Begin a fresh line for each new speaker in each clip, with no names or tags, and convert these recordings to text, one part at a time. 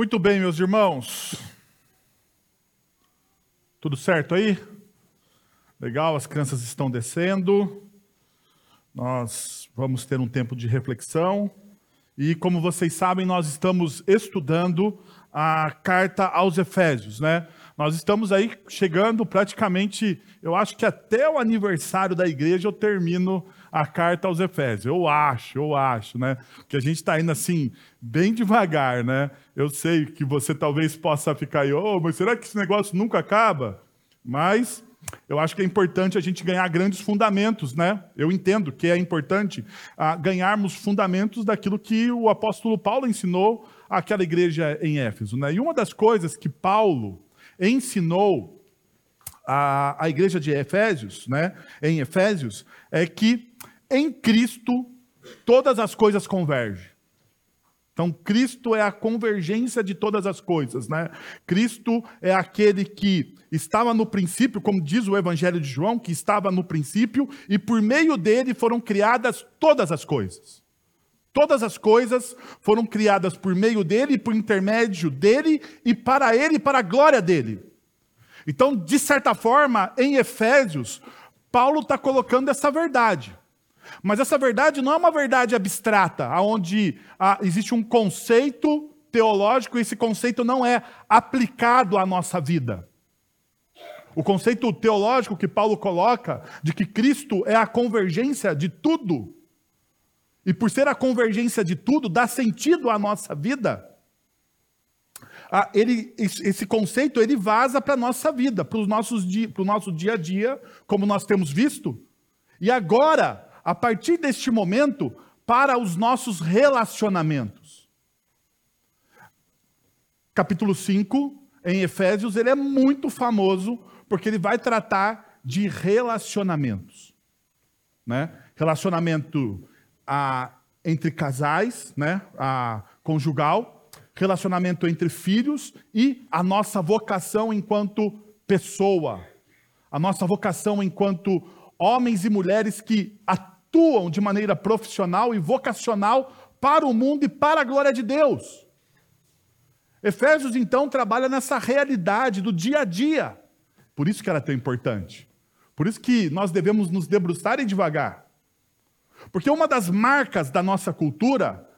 Muito bem, meus irmãos. Tudo certo aí? Legal, as crianças estão descendo. Nós vamos ter um tempo de reflexão. E como vocês sabem, nós estamos estudando a carta aos Efésios, né? Nós estamos aí chegando praticamente, eu acho que até o aniversário da igreja eu termino a carta aos Efésios. Eu acho, eu acho, né? Que a gente está indo assim, bem devagar, né? Eu sei que você talvez possa ficar aí, oh, mas será que esse negócio nunca acaba? Mas eu acho que é importante a gente ganhar grandes fundamentos, né? Eu entendo que é importante ah, ganharmos fundamentos daquilo que o apóstolo Paulo ensinou àquela igreja em Éfeso, né? E uma das coisas que Paulo ensinou à igreja de Efésios, né? Em Efésios, é que em Cristo todas as coisas convergem. Então, Cristo é a convergência de todas as coisas, né? Cristo é aquele que estava no princípio, como diz o Evangelho de João, que estava no princípio, e por meio dele foram criadas todas as coisas. Todas as coisas foram criadas por meio dele, por intermédio dele, e para ele, para a glória dele. Então, de certa forma, em Efésios, Paulo está colocando essa verdade. Mas essa verdade não é uma verdade abstrata, onde ah, existe um conceito teológico e esse conceito não é aplicado à nossa vida. O conceito teológico que Paulo coloca de que Cristo é a convergência de tudo, e por ser a convergência de tudo, dá sentido à nossa vida. Ele, esse conceito ele vaza para a nossa vida, para o nosso dia a dia, como nós temos visto. E agora, a partir deste momento, para os nossos relacionamentos. Capítulo 5, em Efésios, ele é muito famoso porque ele vai tratar de relacionamentos. Né? Relacionamento a, entre casais, né? a conjugal, relacionamento entre filhos e a nossa vocação enquanto pessoa, a nossa vocação enquanto homens e mulheres que atuam de maneira profissional e vocacional para o mundo e para a glória de Deus. Efésios, então, trabalha nessa realidade do dia a dia. Por isso que ela é tão importante. Por isso que nós devemos nos debruçar e devagar. Porque uma das marcas da nossa cultura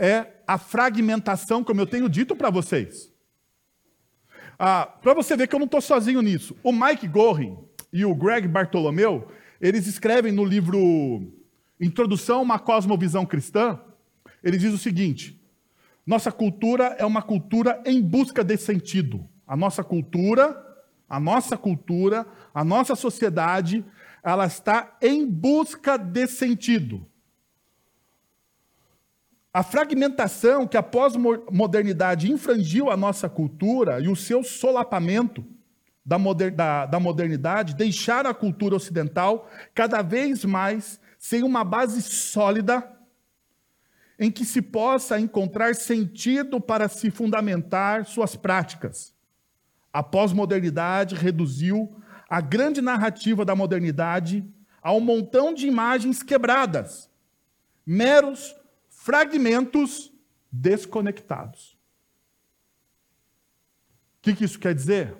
é a fragmentação, como eu tenho dito para vocês. Ah, para você ver que eu não estou sozinho nisso. O Mike Gorin e o Greg Bartolomeu, eles escrevem no livro Introdução a uma Cosmovisão Cristã, ele diz o seguinte: nossa cultura é uma cultura em busca de sentido. A nossa cultura, a nossa cultura, a nossa sociedade, ela está em busca de sentido. A fragmentação que a pós-modernidade infrangiu a nossa cultura e o seu solapamento da, moder da, da modernidade deixaram a cultura ocidental cada vez mais sem uma base sólida em que se possa encontrar sentido para se fundamentar suas práticas. A pós-modernidade reduziu a grande narrativa da modernidade a um montão de imagens quebradas, meros fragmentos desconectados. O que, que isso quer dizer?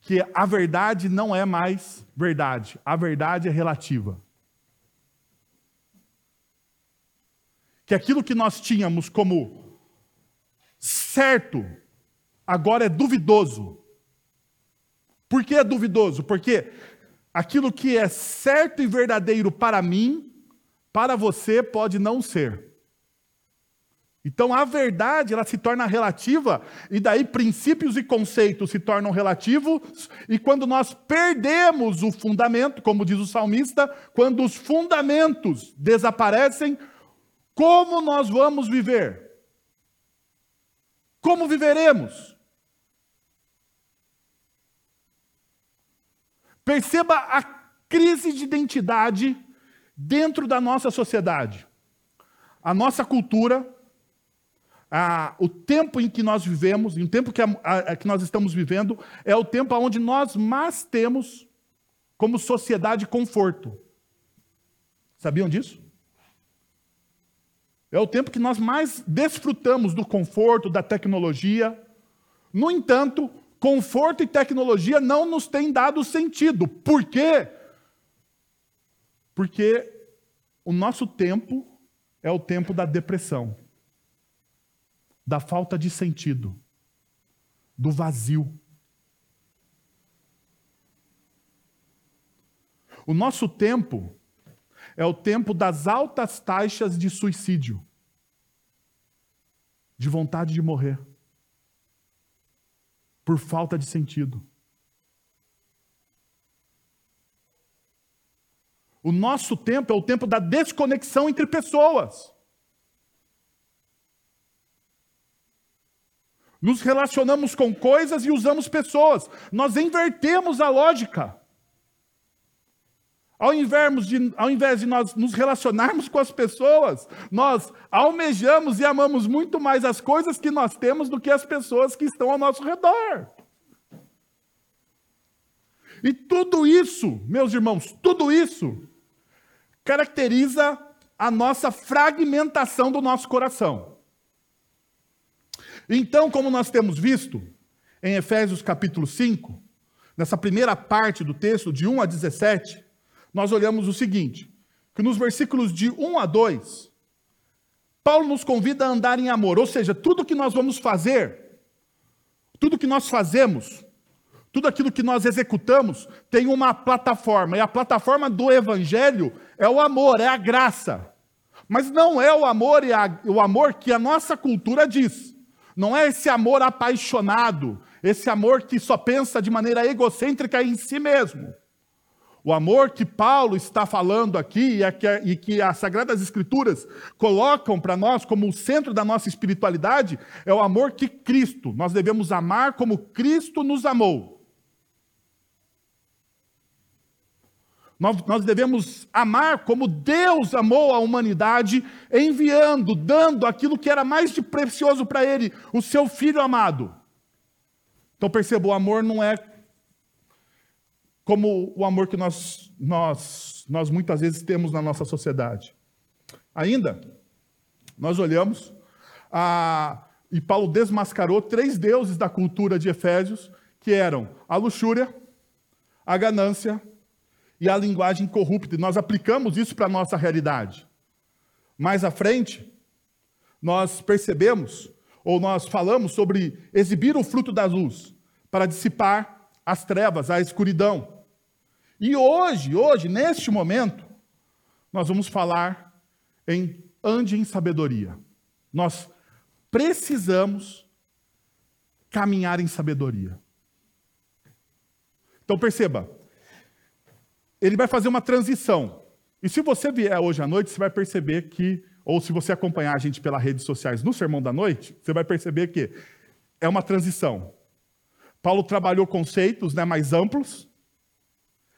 Que a verdade não é mais verdade, a verdade é relativa. que aquilo que nós tínhamos como certo, agora é duvidoso. Por que é duvidoso? Porque aquilo que é certo e verdadeiro para mim, para você pode não ser. Então a verdade ela se torna relativa e daí princípios e conceitos se tornam relativos e quando nós perdemos o fundamento, como diz o salmista, quando os fundamentos desaparecem, como nós vamos viver? Como viveremos? Perceba a crise de identidade dentro da nossa sociedade. A nossa cultura, a, o tempo em que nós vivemos, o tempo que, a, a, que nós estamos vivendo, é o tempo onde nós mais temos como sociedade conforto. Sabiam disso? É o tempo que nós mais desfrutamos do conforto, da tecnologia. No entanto, conforto e tecnologia não nos têm dado sentido. Por quê? Porque o nosso tempo é o tempo da depressão, da falta de sentido, do vazio. O nosso tempo é o tempo das altas taxas de suicídio, de vontade de morrer, por falta de sentido. O nosso tempo é o tempo da desconexão entre pessoas. Nos relacionamos com coisas e usamos pessoas. Nós invertemos a lógica. Ao invés, de, ao invés de nós nos relacionarmos com as pessoas, nós almejamos e amamos muito mais as coisas que nós temos do que as pessoas que estão ao nosso redor. E tudo isso, meus irmãos, tudo isso caracteriza a nossa fragmentação do nosso coração. Então, como nós temos visto em Efésios capítulo 5, nessa primeira parte do texto, de 1 a 17, nós olhamos o seguinte: que nos versículos de 1 a 2, Paulo nos convida a andar em amor, ou seja, tudo que nós vamos fazer, tudo que nós fazemos, tudo aquilo que nós executamos tem uma plataforma, e a plataforma do evangelho é o amor, é a graça. Mas não é o amor e a, o amor que a nossa cultura diz. Não é esse amor apaixonado, esse amor que só pensa de maneira egocêntrica em si mesmo. O amor que Paulo está falando aqui e que as Sagradas Escrituras colocam para nós como o centro da nossa espiritualidade é o amor que Cristo, nós devemos amar como Cristo nos amou. Nós, devemos amar como Deus amou a humanidade, enviando, dando aquilo que era mais de precioso para Ele, o seu Filho amado. Então perceba, o amor não é como o amor que nós, nós, nós muitas vezes temos na nossa sociedade. Ainda, nós olhamos, a, e Paulo desmascarou três deuses da cultura de Efésios, que eram a luxúria, a ganância e a linguagem corrupta. E nós aplicamos isso para a nossa realidade. Mais à frente, nós percebemos, ou nós falamos sobre exibir o fruto da luz para dissipar as trevas, a escuridão. E hoje, hoje, neste momento, nós vamos falar em ande em sabedoria. Nós precisamos caminhar em sabedoria. Então perceba, ele vai fazer uma transição. E se você vier hoje à noite, você vai perceber que, ou se você acompanhar a gente pelas redes sociais no Sermão da Noite, você vai perceber que é uma transição. Paulo trabalhou conceitos né, mais amplos,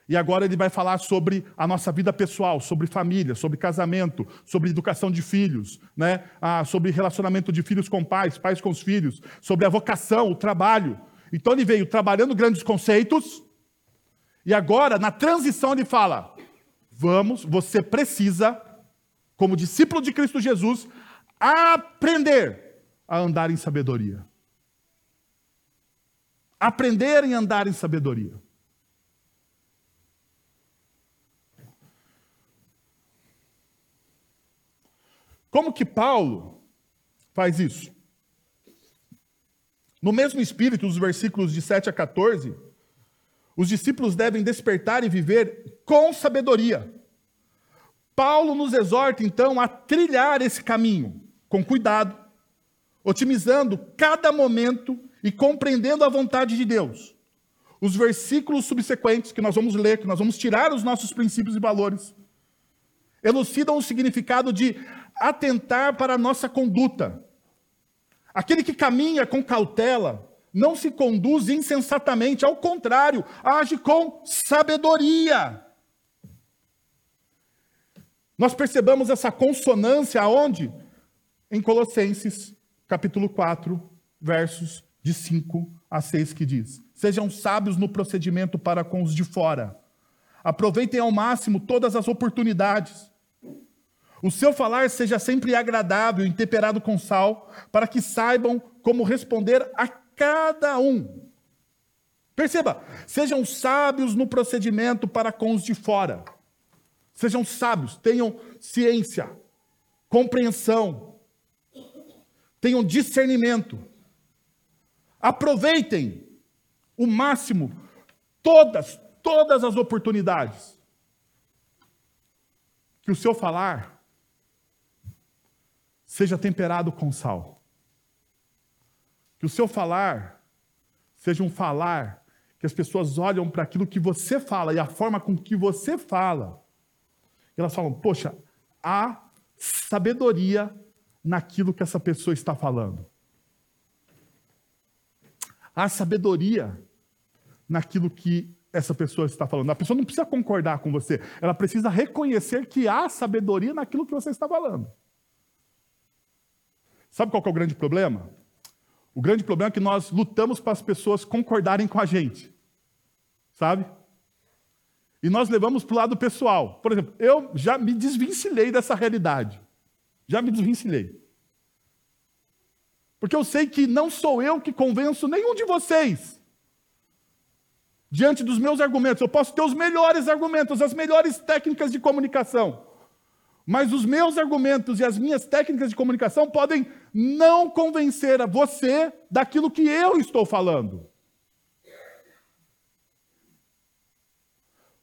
e agora ele vai falar sobre a nossa vida pessoal, sobre família, sobre casamento, sobre educação de filhos, né? Sobre relacionamento de filhos com pais, pais com os filhos, sobre a vocação, o trabalho. Então ele veio trabalhando grandes conceitos, e agora, na transição, ele fala: vamos, você precisa, como discípulo de Cristo Jesus, aprender a andar em sabedoria. Aprender em andar em sabedoria. Como que Paulo faz isso? No mesmo espírito, os versículos de 7 a 14, os discípulos devem despertar e viver com sabedoria. Paulo nos exorta, então, a trilhar esse caminho com cuidado, otimizando cada momento e compreendendo a vontade de Deus. Os versículos subsequentes que nós vamos ler, que nós vamos tirar os nossos princípios e valores, elucidam o significado de atentar para a nossa conduta. Aquele que caminha com cautela, não se conduz insensatamente, ao contrário, age com sabedoria. Nós percebamos essa consonância aonde? Em Colossenses, capítulo 4, versos de 5 a 6, que diz: Sejam sábios no procedimento para com os de fora. Aproveitem ao máximo todas as oportunidades. O seu falar seja sempre agradável e temperado com sal, para que saibam como responder a cada um. Perceba, sejam sábios no procedimento para com os de fora. Sejam sábios, tenham ciência, compreensão, tenham discernimento. Aproveitem o máximo todas, todas as oportunidades. Que o seu falar seja temperado com sal. Que o seu falar seja um falar que as pessoas olham para aquilo que você fala e a forma com que você fala. E elas falam: Poxa, há sabedoria naquilo que essa pessoa está falando. Há sabedoria naquilo que essa pessoa está falando. A pessoa não precisa concordar com você, ela precisa reconhecer que há sabedoria naquilo que você está falando. Sabe qual é o grande problema? O grande problema é que nós lutamos para as pessoas concordarem com a gente sabe? E nós levamos para o lado pessoal. Por exemplo, eu já me desvencilhei dessa realidade. Já me desvencilhei. Porque eu sei que não sou eu que convenço nenhum de vocês. Diante dos meus argumentos, eu posso ter os melhores argumentos, as melhores técnicas de comunicação. Mas os meus argumentos e as minhas técnicas de comunicação podem não convencer a você daquilo que eu estou falando.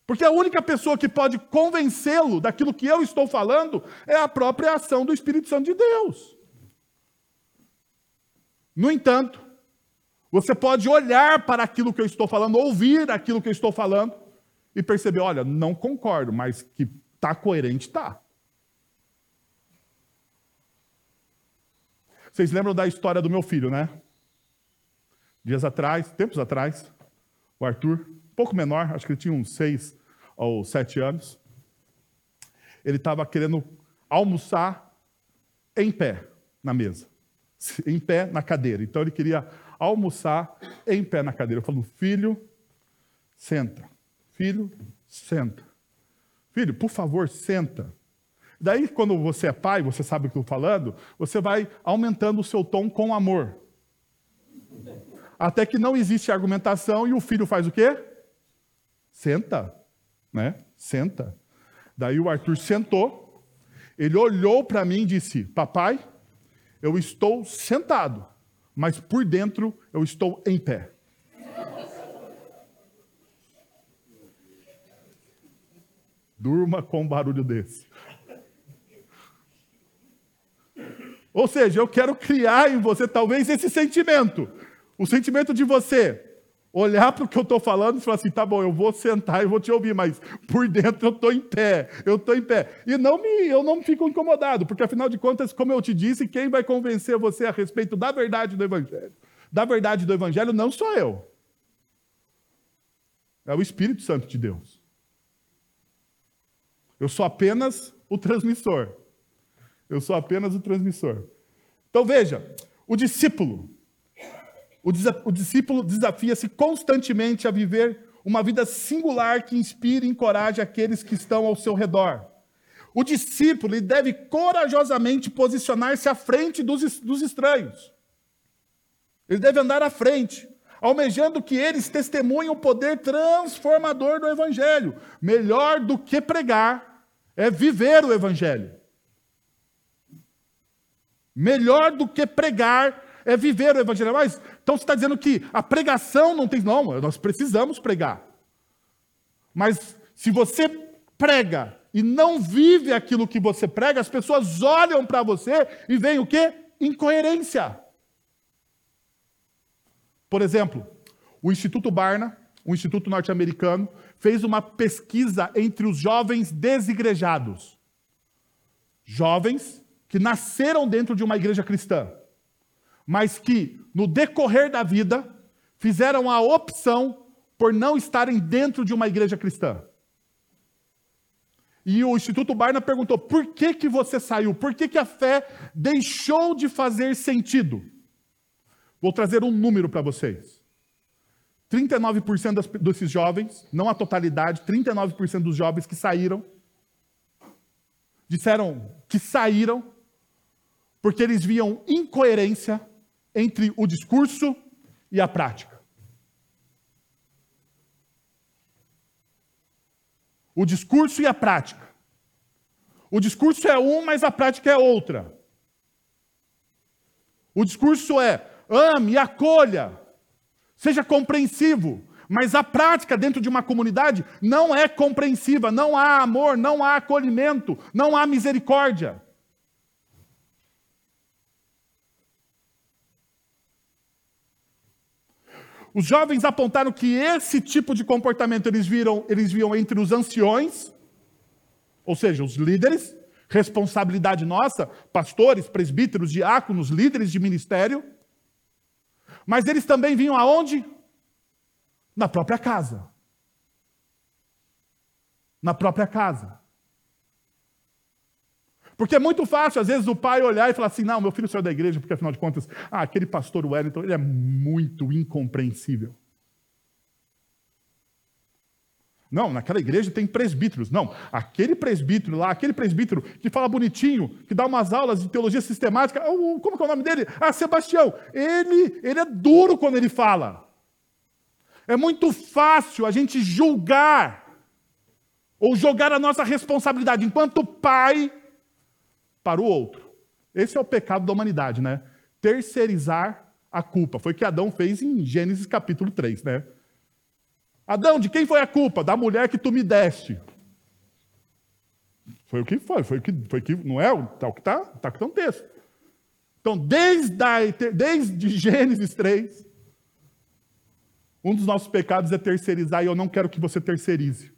Porque a única pessoa que pode convencê-lo daquilo que eu estou falando é a própria ação do Espírito Santo de Deus. No entanto, você pode olhar para aquilo que eu estou falando, ouvir aquilo que eu estou falando e perceber: olha, não concordo, mas que está coerente, está. Vocês lembram da história do meu filho, né? Dias atrás, tempos atrás, o Arthur, um pouco menor, acho que ele tinha uns seis aos sete anos, ele estava querendo almoçar em pé na mesa, em pé na cadeira. Então ele queria almoçar em pé na cadeira. Eu falo, filho, senta. Filho, senta. Filho, por favor, senta. Daí, quando você é pai, você sabe o que eu estou falando, você vai aumentando o seu tom com amor. Até que não existe argumentação e o filho faz o quê? Senta né? Senta. Daí o Arthur sentou, ele olhou para mim e disse: Papai, eu estou sentado, mas por dentro eu estou em pé. Durma com um barulho desse. Ou seja, eu quero criar em você talvez esse sentimento. O sentimento de você olhar para o que eu estou falando e falar assim: tá bom, eu vou sentar e vou te ouvir, mas por dentro eu estou em pé, eu estou em pé. E não me, eu não fico incomodado, porque afinal de contas, como eu te disse, quem vai convencer você a respeito da verdade do Evangelho? Da verdade do Evangelho não sou eu. É o Espírito Santo de Deus. Eu sou apenas o transmissor. Eu sou apenas o transmissor. Então veja, o discípulo, o, discípulo desafia-se constantemente a viver uma vida singular que inspire e encoraje aqueles que estão ao seu redor. O discípulo deve corajosamente posicionar-se à frente dos, dos estranhos. Ele deve andar à frente, almejando que eles testemunhem o poder transformador do Evangelho. Melhor do que pregar é viver o Evangelho. Melhor do que pregar é viver o evangelho. Mas, então você está dizendo que a pregação não tem. Não, nós precisamos pregar. Mas se você prega e não vive aquilo que você prega, as pessoas olham para você e veem o quê? Incoerência. Por exemplo, o Instituto Barna, um instituto norte-americano, fez uma pesquisa entre os jovens desigrejados. Jovens que nasceram dentro de uma igreja cristã mas que, no decorrer da vida, fizeram a opção por não estarem dentro de uma igreja cristã. E o Instituto Barna perguntou: por que, que você saiu? Por que, que a fé deixou de fazer sentido? Vou trazer um número para vocês. 39% das, desses jovens, não a totalidade, 39% dos jovens que saíram, disseram: que saíram porque eles viam incoerência entre o discurso e a prática. O discurso e a prática. O discurso é um, mas a prática é outra. O discurso é ame, acolha, seja compreensivo, mas a prática dentro de uma comunidade não é compreensiva, não há amor, não há acolhimento, não há misericórdia. Os jovens apontaram que esse tipo de comportamento eles viram, eles viam entre os anciões, ou seja, os líderes, responsabilidade nossa, pastores, presbíteros, diáconos, líderes de ministério. Mas eles também vinham aonde? Na própria casa. Na própria casa. Porque é muito fácil, às vezes, o pai olhar e falar assim: não, meu filho saiu da igreja, porque afinal de contas, ah, aquele pastor Wellington, ele é muito incompreensível. Não, naquela igreja tem presbíteros. Não, aquele presbítero lá, aquele presbítero que fala bonitinho, que dá umas aulas de teologia sistemática, como que é o nome dele? Ah, Sebastião. Ele, ele é duro quando ele fala. É muito fácil a gente julgar ou jogar a nossa responsabilidade enquanto pai para o outro. Esse é o pecado da humanidade, né? Terceirizar a culpa. Foi o que Adão fez em Gênesis capítulo 3, né? Adão, de quem foi a culpa? Da mulher que tu me deste. Foi o que foi, foi o que, foi o que não é? Tá o que? Tá o que está no texto. Então, desde, a, desde Gênesis 3, um dos nossos pecados é terceirizar, e eu não quero que você terceirize.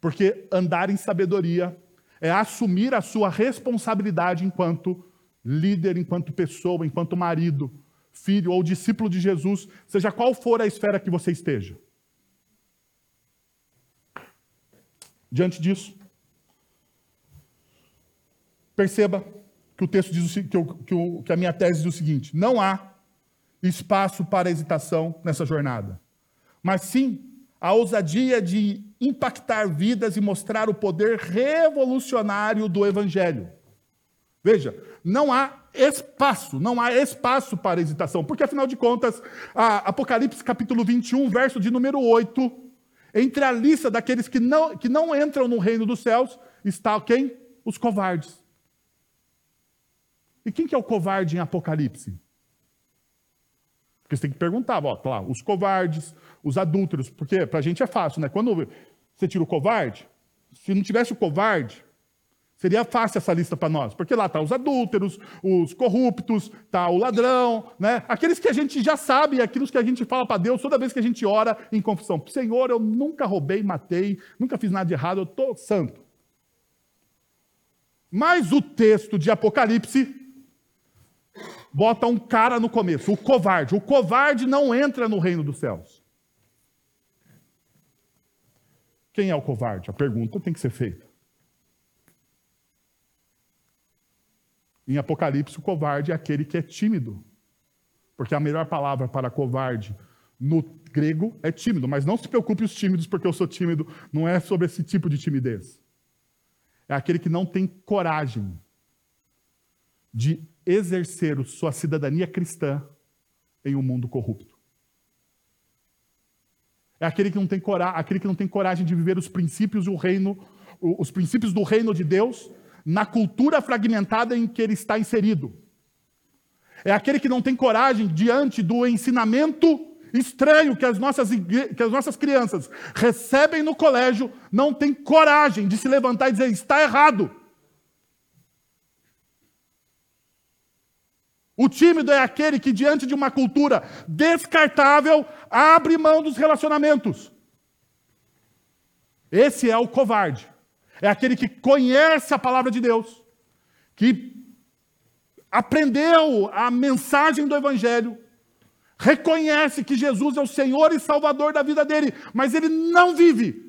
Porque andar em sabedoria é assumir a sua responsabilidade enquanto líder, enquanto pessoa, enquanto marido, filho ou discípulo de Jesus, seja qual for a esfera que você esteja. Diante disso, perceba que o texto diz o, que, que, que a minha tese diz o seguinte: não há espaço para hesitação nessa jornada, mas sim a ousadia de impactar vidas e mostrar o poder revolucionário do Evangelho. Veja, não há espaço, não há espaço para hesitação, porque afinal de contas, Apocalipse capítulo 21, verso de número 8, entre a lista daqueles que não, que não entram no reino dos céus, está quem? Os covardes. E quem que é o covarde em Apocalipse? Porque você tem que perguntar, ó, tá lá, os covardes, os adúlteros, porque para a gente é fácil, né? Quando você tira o covarde, se não tivesse o covarde, seria fácil essa lista para nós, porque lá está os adúlteros, os corruptos, está o ladrão, né? Aqueles que a gente já sabe, aqueles que a gente fala para Deus toda vez que a gente ora em confissão. Senhor, eu nunca roubei, matei, nunca fiz nada de errado, eu estou santo. Mas o texto de Apocalipse bota um cara no começo, o covarde. O covarde não entra no reino dos céus. Quem é o covarde? A pergunta tem que ser feita. Em Apocalipse, o covarde é aquele que é tímido. Porque a melhor palavra para covarde no grego é tímido. Mas não se preocupe os tímidos, porque eu sou tímido. Não é sobre esse tipo de timidez. É aquele que não tem coragem de exercer sua cidadania cristã em um mundo corrupto. É aquele que não tem coragem, aquele que não tem coragem de viver os princípios do reino, os princípios do reino de Deus na cultura fragmentada em que ele está inserido. É aquele que não tem coragem diante do ensinamento estranho que as nossas, que as nossas crianças recebem no colégio, não tem coragem de se levantar e dizer está errado. O tímido é aquele que, diante de uma cultura descartável, abre mão dos relacionamentos. Esse é o covarde. É aquele que conhece a palavra de Deus, que aprendeu a mensagem do Evangelho, reconhece que Jesus é o Senhor e Salvador da vida dele, mas ele não vive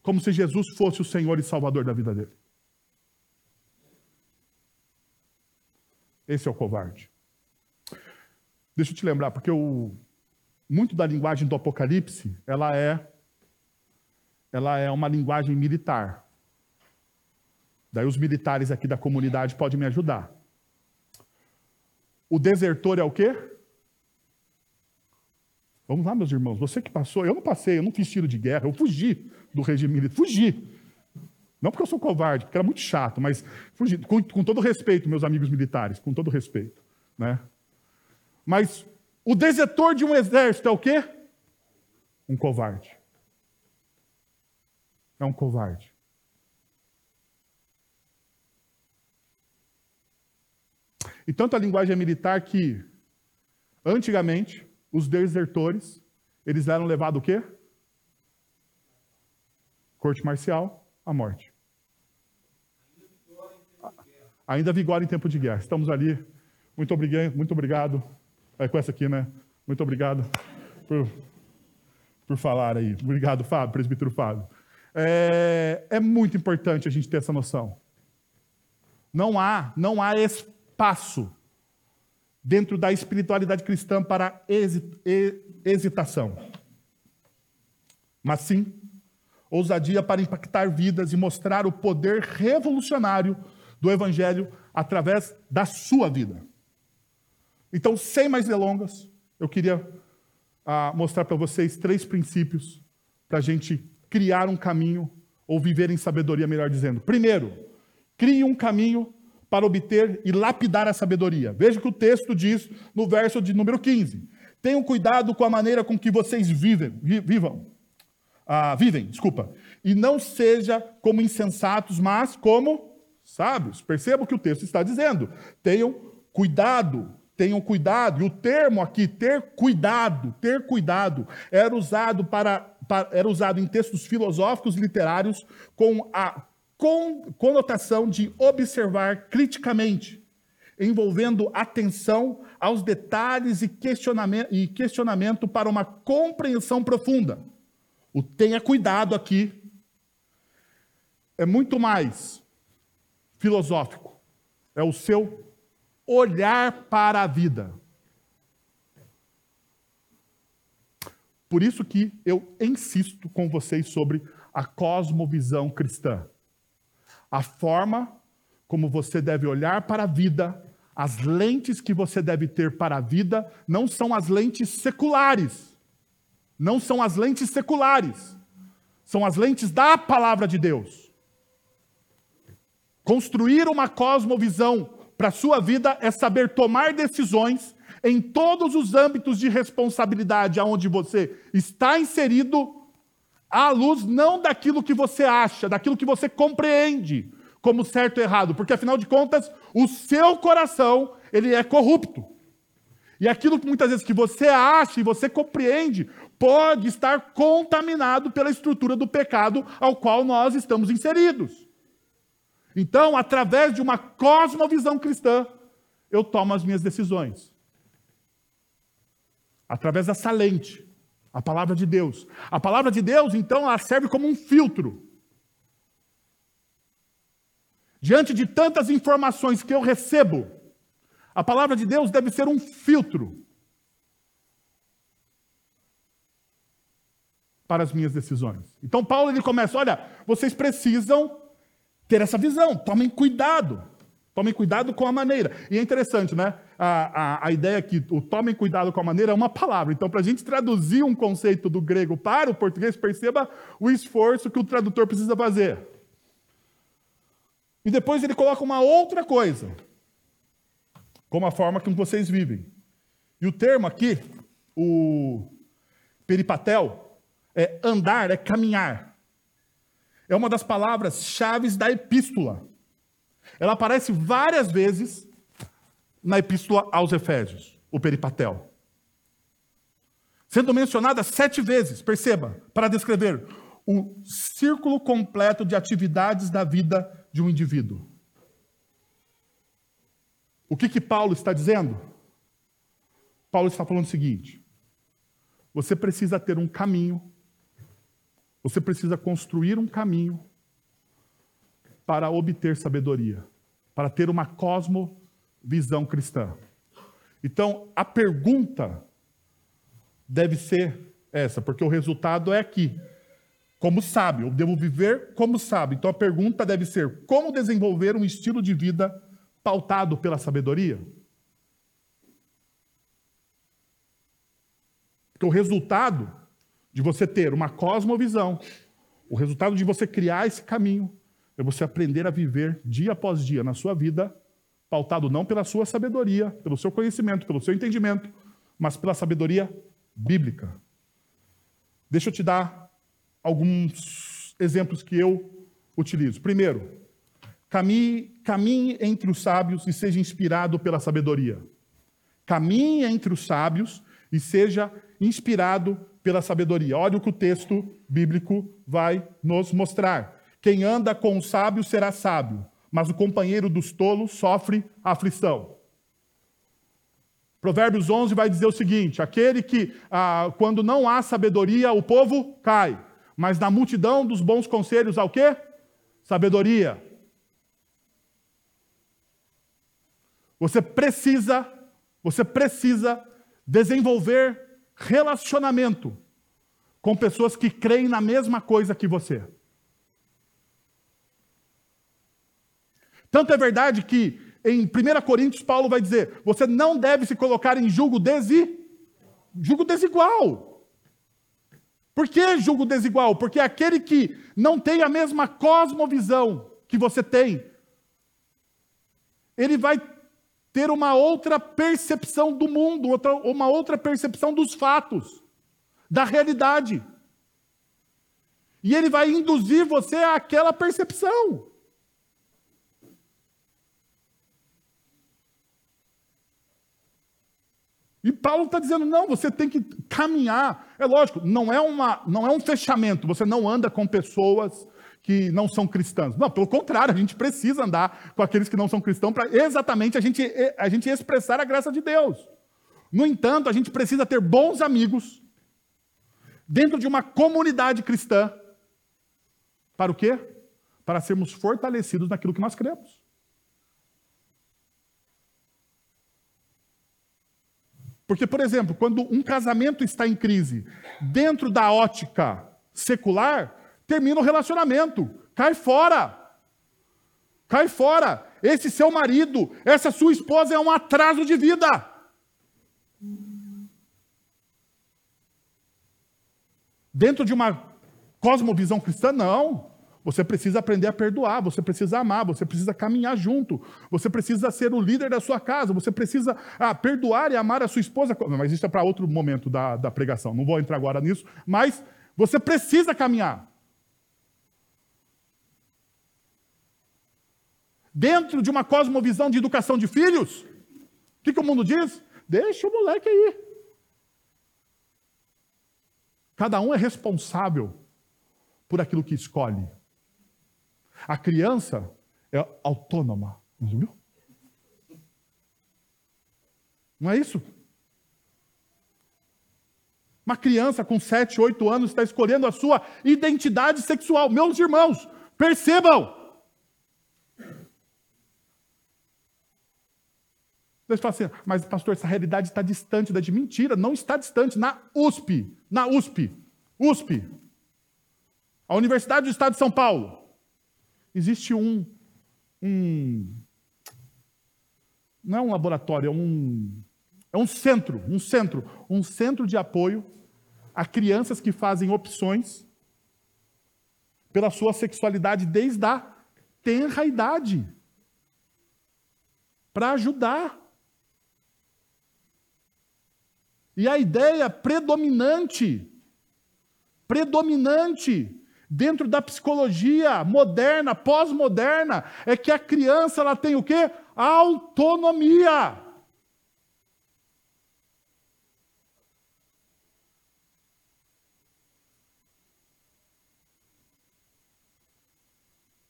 como se Jesus fosse o Senhor e Salvador da vida dele. Esse é o covarde. Deixa eu te lembrar, porque o, muito da linguagem do Apocalipse, ela é, ela é uma linguagem militar. Daí os militares aqui da comunidade podem me ajudar. O desertor é o quê? Vamos lá, meus irmãos. Você que passou, eu não passei, eu não fiz tiro de guerra, eu fugi do regime militar, fugi. Não porque eu sou covarde, porque era muito chato, mas fugi. Com, com todo respeito, meus amigos militares, com todo respeito. Né? Mas o desertor de um exército é o quê? Um covarde. É um covarde. E tanto a linguagem militar que, antigamente, os desertores, eles eram levados o quê? Corte marcial, a morte. Ainda vigora em tempo de guerra. Estamos ali. Muito obrigado. Muito obrigado. É com essa aqui, né? Muito obrigado por, por falar aí. Obrigado, Fábio, presbítero Fábio. É, é muito importante a gente ter essa noção. Não há, não há espaço dentro da espiritualidade cristã para hesitação, mas sim ousadia para impactar vidas e mostrar o poder revolucionário do Evangelho através da sua vida. Então, sem mais delongas, eu queria ah, mostrar para vocês três princípios para a gente criar um caminho ou viver em sabedoria, melhor dizendo. Primeiro, crie um caminho para obter e lapidar a sabedoria. Veja que o texto diz no verso de número 15. Tenham cuidado com a maneira com que vocês vivem, vivam. Ah, vivem, desculpa. E não seja como insensatos, mas como sábios. Perceba o que o texto está dizendo. Tenham cuidado, tenham cuidado. E o termo aqui, ter cuidado, ter cuidado, era usado para, para era usado em textos filosóficos literários com a conotação de observar criticamente, envolvendo atenção aos detalhes e questionamento, e questionamento para uma compreensão profunda. O tenha cuidado aqui é muito mais filosófico, é o seu olhar para a vida. Por isso que eu insisto com vocês sobre a cosmovisão cristã a forma como você deve olhar para a vida, as lentes que você deve ter para a vida, não são as lentes seculares. Não são as lentes seculares. São as lentes da palavra de Deus. Construir uma cosmovisão para a sua vida é saber tomar decisões em todos os âmbitos de responsabilidade aonde você está inserido à luz não daquilo que você acha, daquilo que você compreende como certo e errado, porque afinal de contas, o seu coração, ele é corrupto. E aquilo que muitas vezes que você acha e você compreende pode estar contaminado pela estrutura do pecado ao qual nós estamos inseridos. Então, através de uma cosmovisão cristã, eu tomo as minhas decisões. Através dessa lente. A palavra de Deus. A palavra de Deus, então, ela serve como um filtro. Diante de tantas informações que eu recebo, a palavra de Deus deve ser um filtro para as minhas decisões. Então Paulo ele começa, olha, vocês precisam ter essa visão, tomem cuidado. Tomem cuidado com a maneira. E é interessante, né? A, a, a ideia que o tomem cuidado com a maneira é uma palavra. Então, para a gente traduzir um conceito do grego para o português, perceba o esforço que o tradutor precisa fazer. E depois ele coloca uma outra coisa, como a forma como vocês vivem. E o termo aqui, o peripatel, é andar, é caminhar. É uma das palavras chaves da epístola. Ela aparece várias vezes na epístola aos Efésios, o peripatel. Sendo mencionada sete vezes, perceba, para descrever o círculo completo de atividades da vida de um indivíduo. O que, que Paulo está dizendo? Paulo está falando o seguinte: você precisa ter um caminho, você precisa construir um caminho para obter sabedoria, para ter uma cosmovisão cristã. Então, a pergunta deve ser essa, porque o resultado é aqui. como sábio, eu devo viver como sábio. Então a pergunta deve ser: como desenvolver um estilo de vida pautado pela sabedoria? Porque o resultado de você ter uma cosmovisão, o resultado de você criar esse caminho, é você aprender a viver dia após dia na sua vida, pautado não pela sua sabedoria, pelo seu conhecimento, pelo seu entendimento, mas pela sabedoria bíblica. Deixa eu te dar alguns exemplos que eu utilizo. Primeiro, caminhe, caminhe entre os sábios e seja inspirado pela sabedoria. Caminhe entre os sábios e seja inspirado pela sabedoria. Olha o que o texto bíblico vai nos mostrar. Quem anda com o sábio será sábio, mas o companheiro dos tolos sofre aflição. Provérbios 11 vai dizer o seguinte: aquele que, ah, quando não há sabedoria, o povo cai, mas na multidão dos bons conselhos há o quê? Sabedoria. Você precisa, você precisa desenvolver relacionamento com pessoas que creem na mesma coisa que você. Tanto é verdade que em 1 Coríntios Paulo vai dizer: você não deve se colocar em julgo, desi... julgo desigual. Por que julgo desigual? Porque aquele que não tem a mesma cosmovisão que você tem, ele vai ter uma outra percepção do mundo, outra, uma outra percepção dos fatos, da realidade. E ele vai induzir você àquela percepção. E Paulo está dizendo: não, você tem que caminhar. É lógico, não é, uma, não é um fechamento, você não anda com pessoas que não são cristãs. Não, pelo contrário, a gente precisa andar com aqueles que não são cristãos para exatamente a gente, a gente expressar a graça de Deus. No entanto, a gente precisa ter bons amigos dentro de uma comunidade cristã. Para o quê? Para sermos fortalecidos naquilo que nós cremos. Porque, por exemplo, quando um casamento está em crise, dentro da ótica secular, termina o relacionamento. Cai fora. Cai fora. Esse seu marido, essa sua esposa é um atraso de vida. Dentro de uma cosmovisão cristã, não. Você precisa aprender a perdoar, você precisa amar, você precisa caminhar junto, você precisa ser o líder da sua casa, você precisa ah, perdoar e amar a sua esposa. Mas isso é para outro momento da, da pregação, não vou entrar agora nisso, mas você precisa caminhar. Dentro de uma cosmovisão de educação de filhos, o que, que o mundo diz? Deixa o moleque aí. Cada um é responsável por aquilo que escolhe. A criança é autônoma, viu? Não é isso? Uma criança com 7, 8 anos está escolhendo a sua identidade sexual. Meus irmãos, percebam, Você fala assim, mas pastor, essa realidade está distante da de mentira. Não está distante. Na USP, na USP, USP, a Universidade do Estado de São Paulo, existe um, um não é um laboratório, é um, é um centro, um centro, um centro de apoio a crianças que fazem opções pela sua sexualidade desde a tenra idade, para ajudar. E a ideia predominante, predominante dentro da psicologia moderna, pós-moderna, é que a criança ela tem o quê? Autonomia.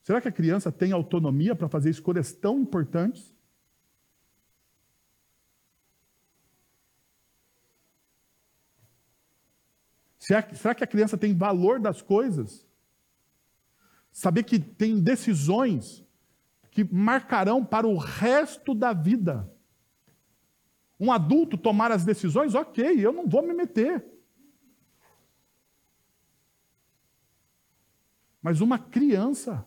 Será que a criança tem autonomia para fazer escolhas tão importantes? Será que a criança tem valor das coisas? Saber que tem decisões que marcarão para o resto da vida. Um adulto tomar as decisões, ok, eu não vou me meter. Mas uma criança.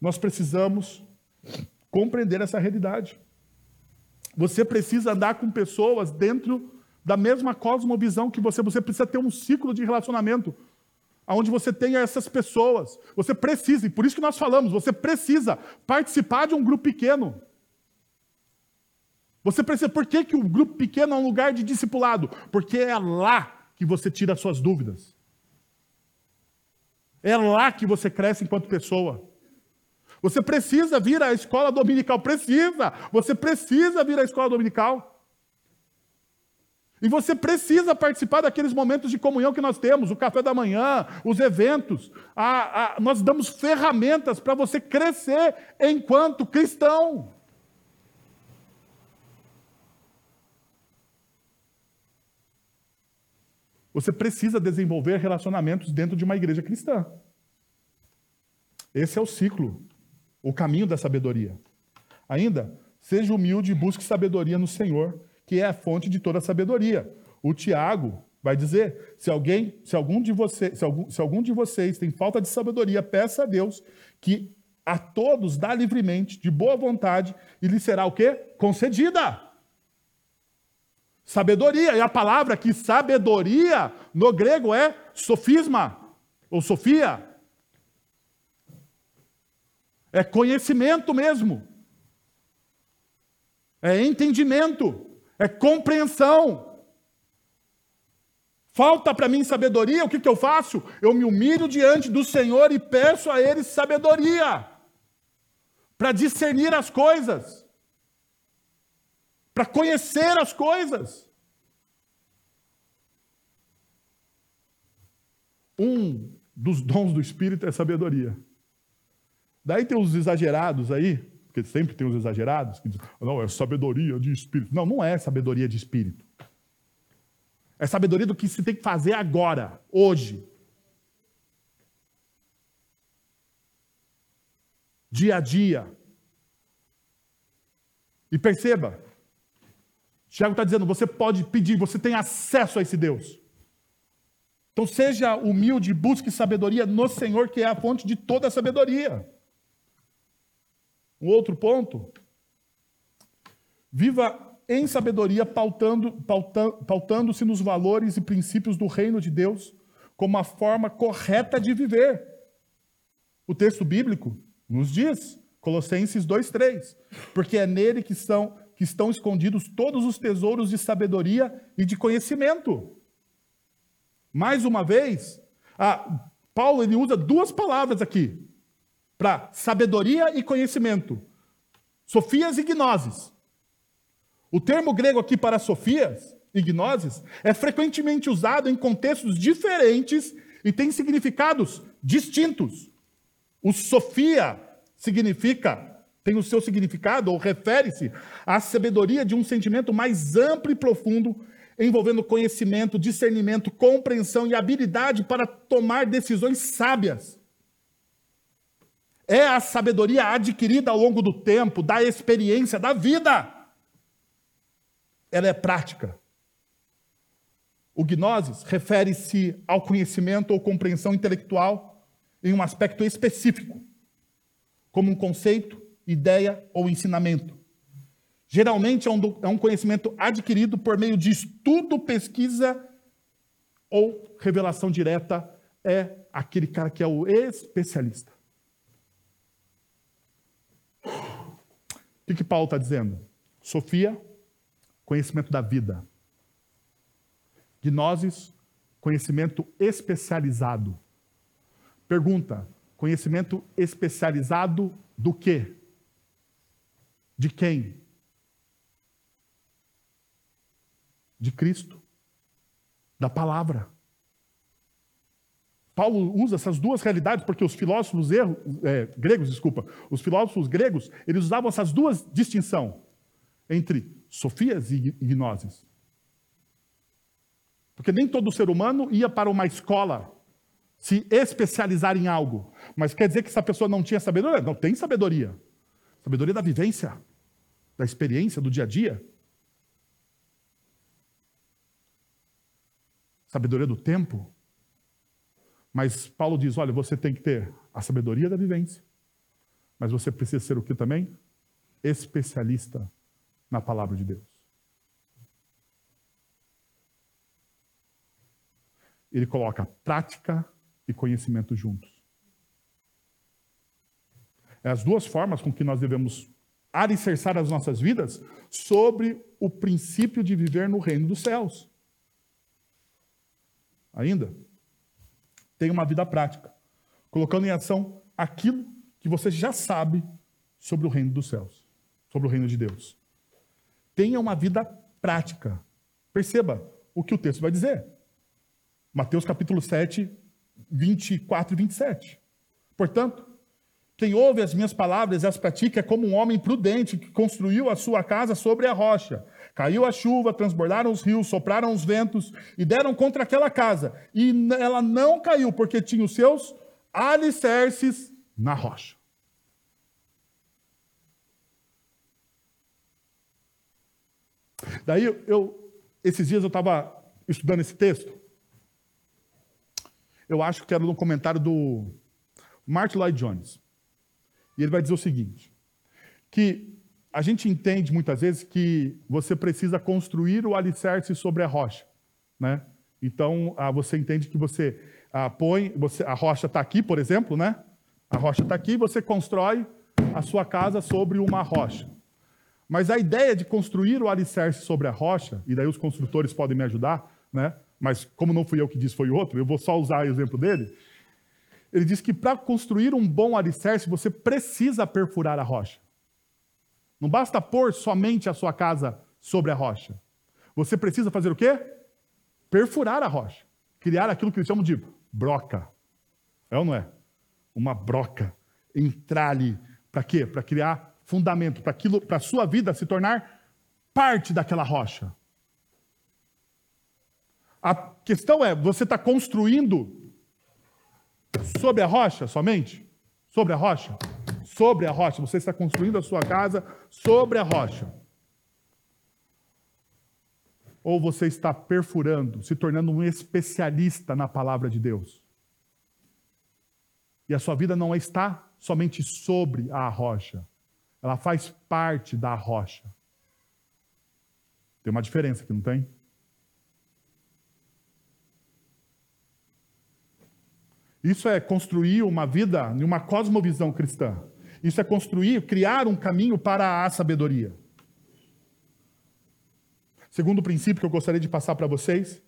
Nós precisamos compreender essa realidade. Você precisa andar com pessoas dentro da mesma cosmovisão que você. Você precisa ter um ciclo de relacionamento onde você tenha essas pessoas. Você precisa, e por isso que nós falamos, você precisa participar de um grupo pequeno. Você precisa. Por que, que o grupo pequeno é um lugar de discipulado? Porque é lá que você tira as suas dúvidas. É lá que você cresce enquanto pessoa. Você precisa vir à escola dominical, precisa. Você precisa vir à escola dominical. E você precisa participar daqueles momentos de comunhão que nós temos, o café da manhã, os eventos. A, a, nós damos ferramentas para você crescer enquanto cristão. Você precisa desenvolver relacionamentos dentro de uma igreja cristã. Esse é o ciclo, o caminho da sabedoria. Ainda, seja humilde e busque sabedoria no Senhor que é a fonte de toda sabedoria. O Tiago vai dizer: se alguém, se algum de vocês, se algum, se algum de vocês tem falta de sabedoria, peça a Deus que a todos dá livremente, de boa vontade, e lhe será o quê? Concedida. Sabedoria, e a palavra que sabedoria no grego é sofisma, ou sofia. É conhecimento mesmo. É entendimento é compreensão. Falta para mim sabedoria, o que, que eu faço? Eu me humilho diante do Senhor e peço a Ele sabedoria para discernir as coisas, para conhecer as coisas. Um dos dons do Espírito é sabedoria. Daí tem os exagerados aí, porque sempre tem os exagerados que dizem, não, é sabedoria de espírito. Não, não é sabedoria de espírito. É sabedoria do que se tem que fazer agora, hoje. Dia a dia. E perceba, Tiago está dizendo: você pode pedir, você tem acesso a esse Deus. Então seja humilde busque sabedoria no Senhor, que é a fonte de toda a sabedoria. Um outro ponto. Viva em sabedoria, pautando, pautando-se nos valores e princípios do reino de Deus, como a forma correta de viver. O texto bíblico nos diz, Colossenses 2,3, porque é nele que, são, que estão escondidos todos os tesouros de sabedoria e de conhecimento. Mais uma vez, Paulo ele usa duas palavras aqui para sabedoria e conhecimento. Sofias e gnoses. O termo grego aqui para sofias e gnoses é frequentemente usado em contextos diferentes e tem significados distintos. O sofia significa, tem o seu significado ou refere-se à sabedoria de um sentimento mais amplo e profundo, envolvendo conhecimento, discernimento, compreensão e habilidade para tomar decisões sábias. É a sabedoria adquirida ao longo do tempo, da experiência, da vida. Ela é prática. O gnosis refere-se ao conhecimento ou compreensão intelectual em um aspecto específico, como um conceito, ideia ou ensinamento. Geralmente é um, é um conhecimento adquirido por meio de estudo, pesquisa ou revelação direta. É aquele cara que é o especialista. Que, que Paulo está dizendo? Sofia, conhecimento da vida. Gnosis, conhecimento especializado. Pergunta: conhecimento especializado do quê? De quem? De Cristo. Da palavra. Paulo usa essas duas realidades porque os filósofos é, gregos, desculpa, os filósofos gregos, eles usavam essas duas distinções entre sofias e gnoses. Porque nem todo ser humano ia para uma escola se especializar em algo. Mas quer dizer que essa pessoa não tinha sabedoria? Não tem sabedoria. Sabedoria da vivência. da experiência, do dia a dia. Sabedoria do tempo. Mas Paulo diz: olha, você tem que ter a sabedoria da vivência, mas você precisa ser o que também? Especialista na palavra de Deus. Ele coloca prática e conhecimento juntos. É as duas formas com que nós devemos alicerçar as nossas vidas sobre o princípio de viver no reino dos céus. Ainda, tem uma vida prática, colocando em ação aquilo que você já sabe sobre o reino dos céus, sobre o reino de Deus. Tenha uma vida prática. Perceba o que o texto vai dizer. Mateus capítulo 7, 24 e 27. Portanto, quem ouve as minhas palavras e as pratica é como um homem prudente que construiu a sua casa sobre a rocha. Caiu a chuva, transbordaram os rios, sopraram os ventos e deram contra aquela casa. E ela não caiu, porque tinha os seus alicerces na rocha. Daí eu, esses dias eu estava estudando esse texto. Eu acho que era no comentário do Martin Lloyd Jones. E ele vai dizer o seguinte: que a gente entende muitas vezes que você precisa construir o alicerce sobre a rocha, né? Então ah, você entende que você ah, põe, você, a rocha está aqui, por exemplo, né? A rocha está aqui, você constrói a sua casa sobre uma rocha. Mas a ideia de construir o alicerce sobre a rocha, e daí os construtores podem me ajudar, né? Mas como não fui eu que disse, foi outro, eu vou só usar o exemplo dele. Ele diz que para construir um bom alicerce, você precisa perfurar a rocha. Não basta pôr somente a sua casa sobre a rocha. Você precisa fazer o quê? Perfurar a rocha. Criar aquilo que eles chamam de broca. É ou não é? Uma broca. Entrar ali. Para quê? Para criar fundamento, para a sua vida se tornar parte daquela rocha. A questão é, você está construindo Sobre a rocha somente? Sobre a rocha? Sobre a rocha. Você está construindo a sua casa sobre a rocha. Ou você está perfurando, se tornando um especialista na palavra de Deus. E a sua vida não está somente sobre a rocha, ela faz parte da rocha. Tem uma diferença aqui, não tem? Isso é construir uma vida em uma cosmovisão cristã. Isso é construir, criar um caminho para a sabedoria. Segundo princípio que eu gostaria de passar para vocês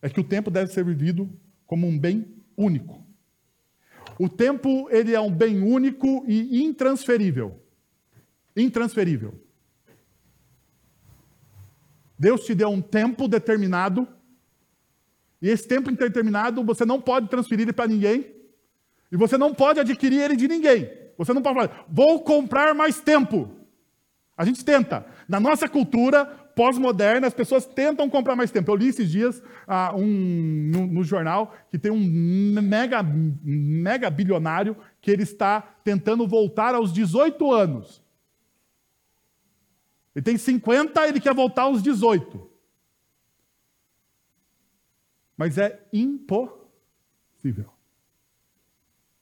é que o tempo deve ser vivido como um bem único. O tempo ele é um bem único e intransferível. Intransferível. Deus te deu um tempo determinado e esse tempo indeterminado você não pode transferir para ninguém. E você não pode adquirir ele de ninguém. Você não pode falar, vou comprar mais tempo. A gente tenta. Na nossa cultura pós-moderna, as pessoas tentam comprar mais tempo. Eu li esses dias uh, um, no, no, jornal que tem um mega, mega bilionário que ele está tentando voltar aos 18 anos. Ele tem 50, ele quer voltar aos 18. Mas é impossível.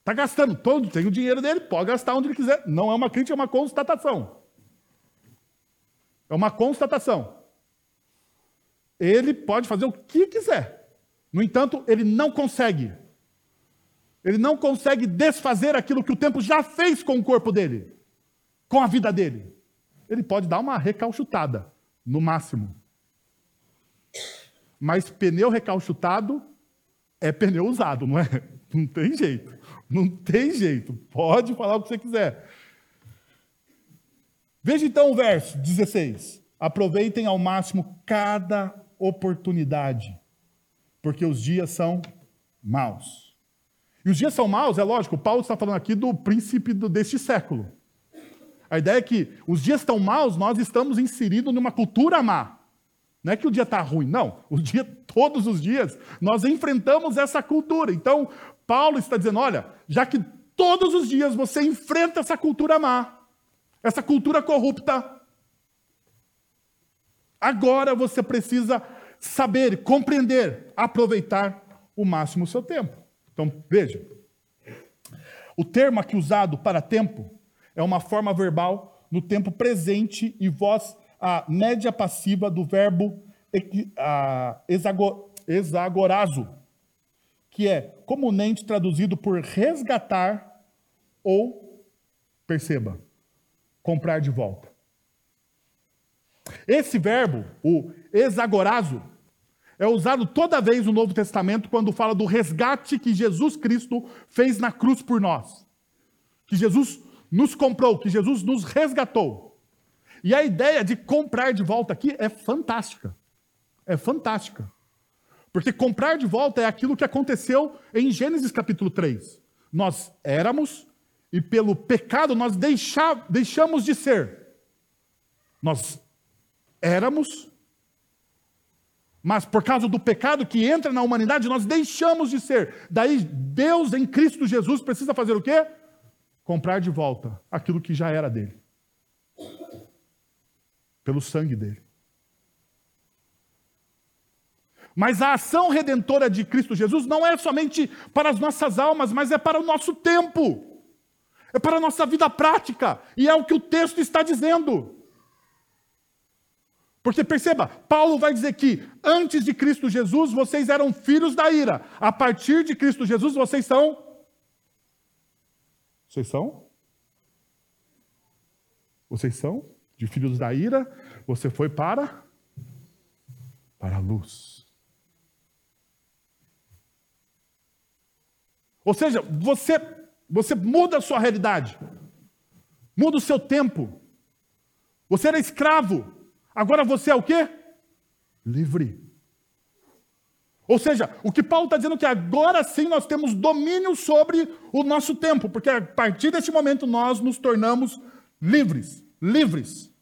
Está gastando todo, tem o dinheiro dele, pode gastar onde ele quiser. Não é uma crítica, é uma constatação. É uma constatação. Ele pode fazer o que quiser. No entanto, ele não consegue. Ele não consegue desfazer aquilo que o tempo já fez com o corpo dele, com a vida dele. Ele pode dar uma recalchutada, no máximo. Mas pneu recalchutado é pneu usado, não é? Não tem jeito. Não tem jeito. Pode falar o que você quiser. Veja então o verso 16. Aproveitem ao máximo cada oportunidade, porque os dias são maus. E os dias são maus, é lógico, Paulo está falando aqui do príncipe deste século. A ideia é que os dias estão maus, nós estamos inseridos numa cultura má. Não é que o dia está ruim, não. O dia, todos os dias, nós enfrentamos essa cultura. Então, Paulo está dizendo: olha, já que todos os dias você enfrenta essa cultura má, essa cultura corrupta. Agora você precisa saber, compreender, aproveitar o máximo o seu tempo. Então, veja. O termo aqui usado para tempo é uma forma verbal no tempo presente e voz a média passiva do verbo exagorazo, que é comumente traduzido por resgatar ou, perceba, comprar de volta. Esse verbo, o exagorazo, é usado toda vez no Novo Testamento quando fala do resgate que Jesus Cristo fez na cruz por nós. Que Jesus nos comprou, que Jesus nos resgatou. E a ideia de comprar de volta aqui é fantástica. É fantástica. Porque comprar de volta é aquilo que aconteceu em Gênesis capítulo 3. Nós éramos e pelo pecado nós deixa, deixamos de ser. Nós éramos, mas por causa do pecado que entra na humanidade, nós deixamos de ser. Daí Deus em Cristo Jesus precisa fazer o quê? Comprar de volta aquilo que já era dele. Pelo sangue dele. Mas a ação redentora de Cristo Jesus não é somente para as nossas almas, mas é para o nosso tempo é para a nossa vida prática, e é o que o texto está dizendo. Porque perceba, Paulo vai dizer que antes de Cristo Jesus vocês eram filhos da ira, a partir de Cristo Jesus vocês são. Vocês são? Vocês são de filhos da ira, você foi para para a luz. Ou seja, você você muda a sua realidade. Muda o seu tempo. Você era escravo. Agora você é o quê? Livre. Ou seja, o que Paulo está dizendo é que agora sim nós temos domínio sobre o nosso tempo, porque a partir deste momento nós nos tornamos livres. Livres.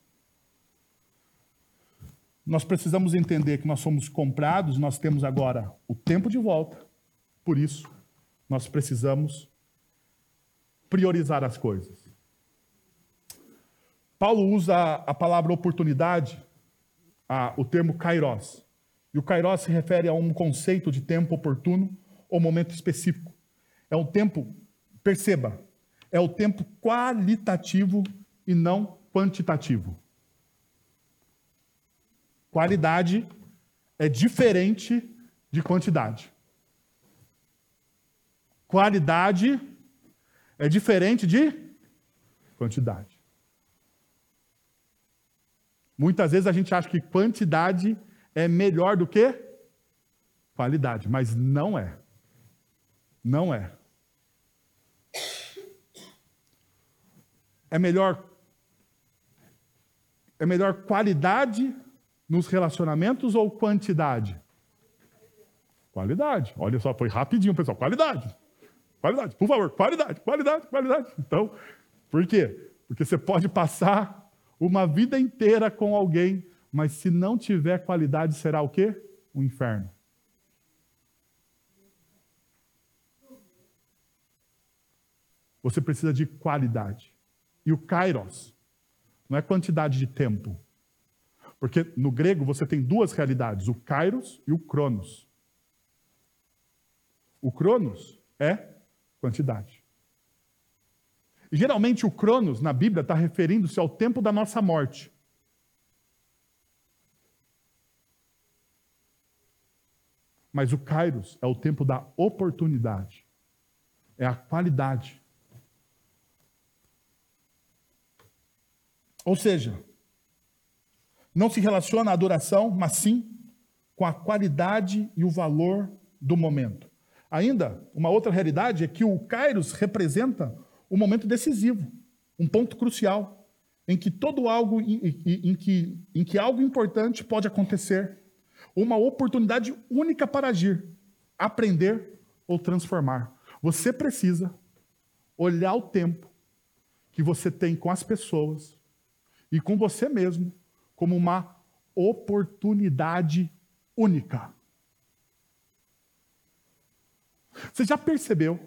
Nós precisamos entender que nós somos comprados, nós temos agora o tempo de volta. Por isso, nós precisamos priorizar as coisas. Paulo usa a palavra oportunidade, a, o termo kairos. E o kairos se refere a um conceito de tempo oportuno ou momento específico. É um tempo, perceba, é o tempo qualitativo e não quantitativo. Qualidade é diferente de quantidade. Qualidade é diferente de quantidade. Muitas vezes a gente acha que quantidade é melhor do que qualidade, mas não é. Não é. É melhor é melhor qualidade nos relacionamentos ou quantidade? Qualidade. Olha só, foi rapidinho, pessoal. Qualidade. Qualidade, por favor, qualidade, qualidade, qualidade. Então, por quê? Porque você pode passar uma vida inteira com alguém, mas se não tiver qualidade, será o quê? O inferno. Você precisa de qualidade. E o kairos não é quantidade de tempo. Porque no grego você tem duas realidades, o kairos e o cronos. O cronos é quantidade. Geralmente o Cronos na Bíblia está referindo-se ao tempo da nossa morte. Mas o Kairos é o tempo da oportunidade. É a qualidade. Ou seja, não se relaciona à adoração, mas sim com a qualidade e o valor do momento. Ainda, uma outra realidade é que o Kairos representa um momento decisivo, um ponto crucial, em que todo algo, em, em, em, que, em que algo importante pode acontecer, uma oportunidade única para agir, aprender ou transformar. Você precisa olhar o tempo que você tem com as pessoas e com você mesmo como uma oportunidade única. Você já percebeu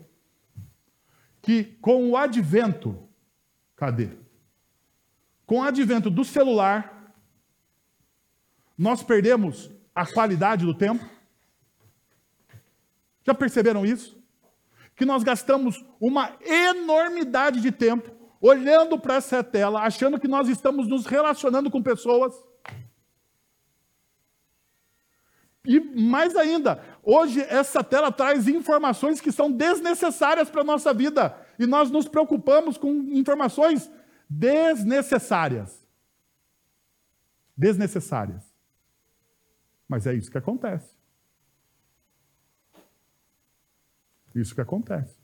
que com o advento, cadê? com o advento do celular, nós perdemos a qualidade do tempo? Já perceberam isso? Que nós gastamos uma enormidade de tempo olhando para essa tela, achando que nós estamos nos relacionando com pessoas. E mais ainda, hoje essa tela traz informações que são desnecessárias para a nossa vida. E nós nos preocupamos com informações desnecessárias. Desnecessárias. Mas é isso que acontece. Isso que acontece.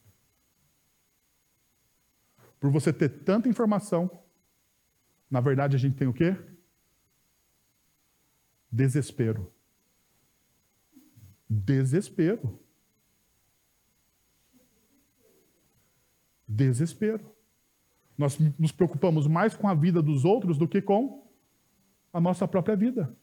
Por você ter tanta informação, na verdade a gente tem o quê? Desespero. Desespero. Desespero. Nós nos preocupamos mais com a vida dos outros do que com a nossa própria vida.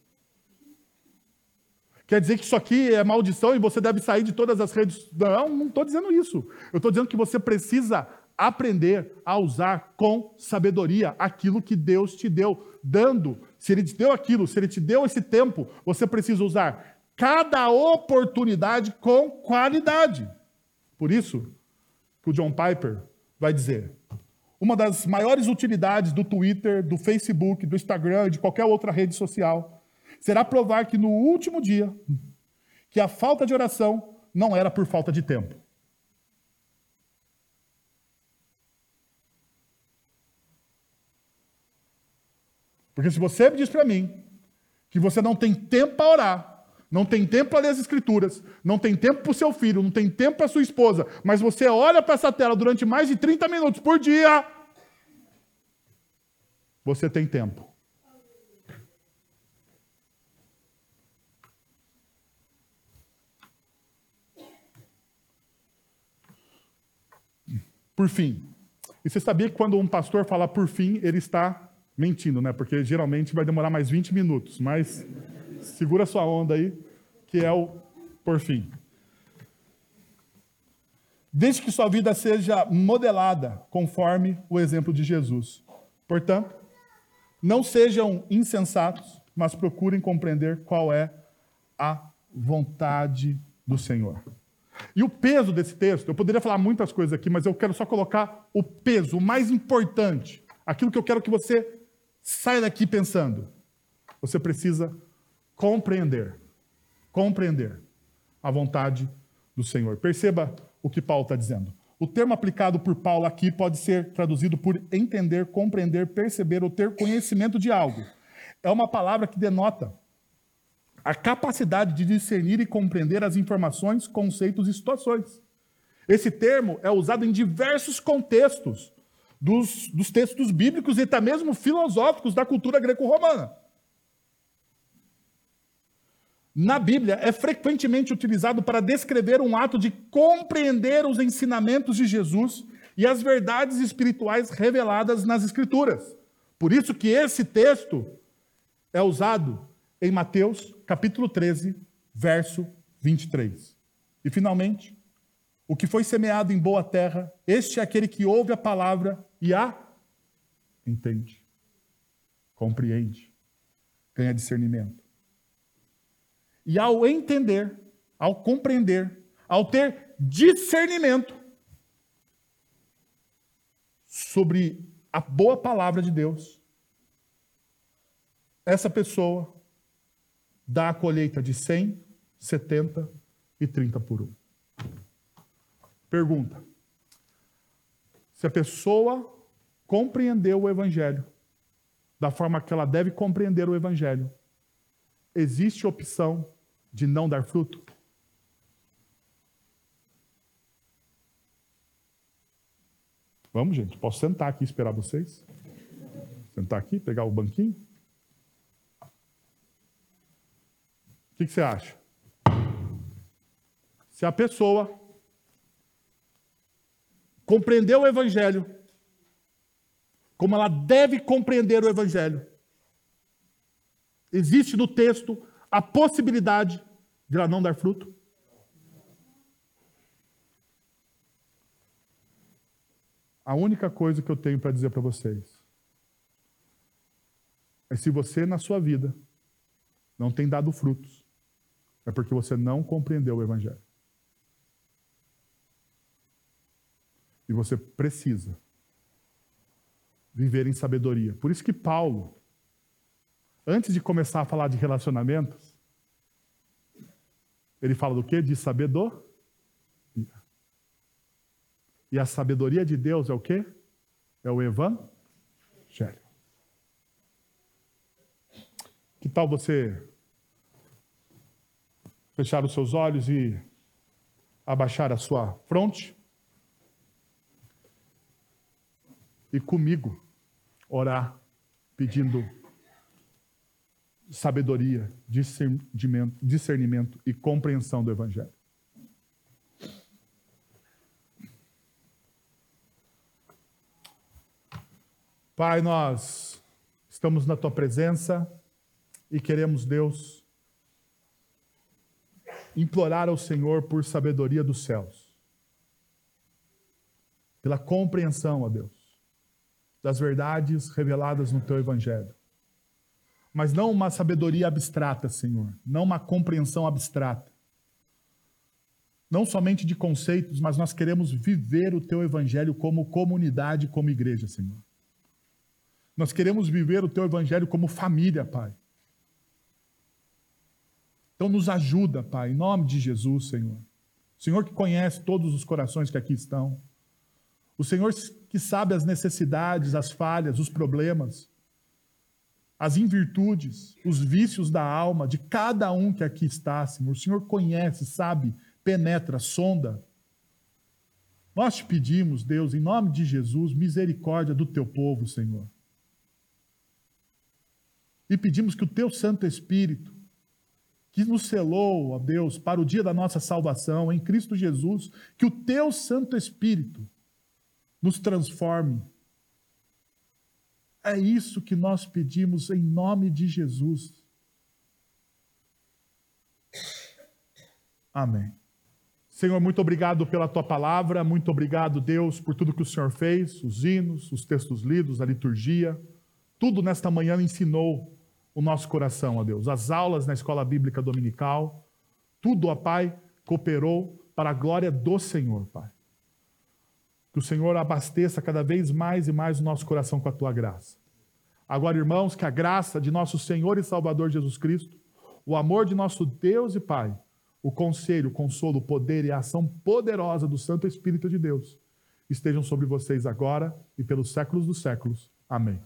Quer dizer que isso aqui é maldição e você deve sair de todas as redes. Não, não estou dizendo isso. Eu estou dizendo que você precisa aprender a usar com sabedoria aquilo que Deus te deu, dando. Se Ele te deu aquilo, se Ele te deu esse tempo, você precisa usar cada oportunidade com qualidade. Por isso que o John Piper vai dizer: uma das maiores utilidades do Twitter, do Facebook, do Instagram e de qualquer outra rede social será provar que no último dia, que a falta de oração não era por falta de tempo. Porque se você diz para mim que você não tem tempo para orar, não tem tempo para ler as escrituras, não tem tempo para o seu filho, não tem tempo para sua esposa, mas você olha para essa tela durante mais de 30 minutos por dia, você tem tempo. Por fim. E você sabia que quando um pastor fala por fim, ele está mentindo, né? Porque geralmente vai demorar mais 20 minutos. Mas segura sua onda aí, que é o por fim. Desde que sua vida seja modelada conforme o exemplo de Jesus. Portanto, não sejam insensatos, mas procurem compreender qual é a vontade do Senhor. E o peso desse texto, eu poderia falar muitas coisas aqui, mas eu quero só colocar o peso, o mais importante, aquilo que eu quero que você saia daqui pensando. Você precisa compreender, compreender a vontade do Senhor. Perceba o que Paulo está dizendo. O termo aplicado por Paulo aqui pode ser traduzido por entender, compreender, perceber ou ter conhecimento de algo. É uma palavra que denota a capacidade de discernir e compreender as informações, conceitos e situações. Esse termo é usado em diversos contextos dos, dos textos bíblicos e até mesmo filosóficos da cultura greco-romana. Na Bíblia, é frequentemente utilizado para descrever um ato de compreender os ensinamentos de Jesus e as verdades espirituais reveladas nas Escrituras. Por isso que esse texto é usado em Mateus, capítulo 13, verso 23. E finalmente, o que foi semeado em boa terra, este é aquele que ouve a palavra e a entende, compreende, ganha discernimento. E ao entender, ao compreender, ao ter discernimento sobre a boa palavra de Deus, essa pessoa dá a colheita de 100, 70 e 30 por um. Pergunta: se a pessoa compreendeu o Evangelho da forma que ela deve compreender o Evangelho, existe opção de não dar fruto? Vamos, gente, posso sentar aqui e esperar vocês? Sentar aqui, pegar o banquinho? O que, que você acha? Se a pessoa compreendeu o Evangelho, como ela deve compreender o Evangelho, existe no texto a possibilidade de ela não dar fruto? A única coisa que eu tenho para dizer para vocês Mas se você na sua vida não tem dado frutos, é porque você não compreendeu o Evangelho. E você precisa viver em sabedoria. Por isso que Paulo, antes de começar a falar de relacionamentos, ele fala do quê? De sabedoria. E a sabedoria de Deus é o quê? É o Evangelho. Que tal você fechar os seus olhos e abaixar a sua fronte? E comigo orar pedindo sabedoria, discernimento, discernimento e compreensão do Evangelho. Pai, nós estamos na tua presença e queremos, Deus, implorar ao Senhor por sabedoria dos céus, pela compreensão, ó Deus, das verdades reveladas no teu Evangelho. Mas não uma sabedoria abstrata, Senhor, não uma compreensão abstrata. Não somente de conceitos, mas nós queremos viver o teu Evangelho como comunidade, como igreja, Senhor. Nós queremos viver o teu Evangelho como família, Pai. Então nos ajuda, Pai, em nome de Jesus, Senhor. O Senhor que conhece todos os corações que aqui estão. O Senhor que sabe as necessidades, as falhas, os problemas, as invirtudes, os vícios da alma de cada um que aqui está, Senhor. O Senhor conhece, sabe, penetra, sonda. Nós te pedimos, Deus, em nome de Jesus, misericórdia do teu povo, Senhor. E pedimos que o teu Santo Espírito que nos selou, ó Deus, para o dia da nossa salvação em Cristo Jesus, que o teu Santo Espírito nos transforme. É isso que nós pedimos em nome de Jesus. Amém. Senhor, muito obrigado pela tua palavra, muito obrigado, Deus, por tudo que o Senhor fez, os hinos, os textos lidos, a liturgia, tudo nesta manhã ensinou o nosso coração, ó Deus. As aulas na escola bíblica dominical, tudo, ó Pai, cooperou para a glória do Senhor, Pai. Que o Senhor abasteça cada vez mais e mais o nosso coração com a tua graça. Agora, irmãos, que a graça de nosso Senhor e Salvador Jesus Cristo, o amor de nosso Deus e Pai, o conselho, o consolo, o poder e a ação poderosa do Santo Espírito de Deus estejam sobre vocês agora e pelos séculos dos séculos. Amém.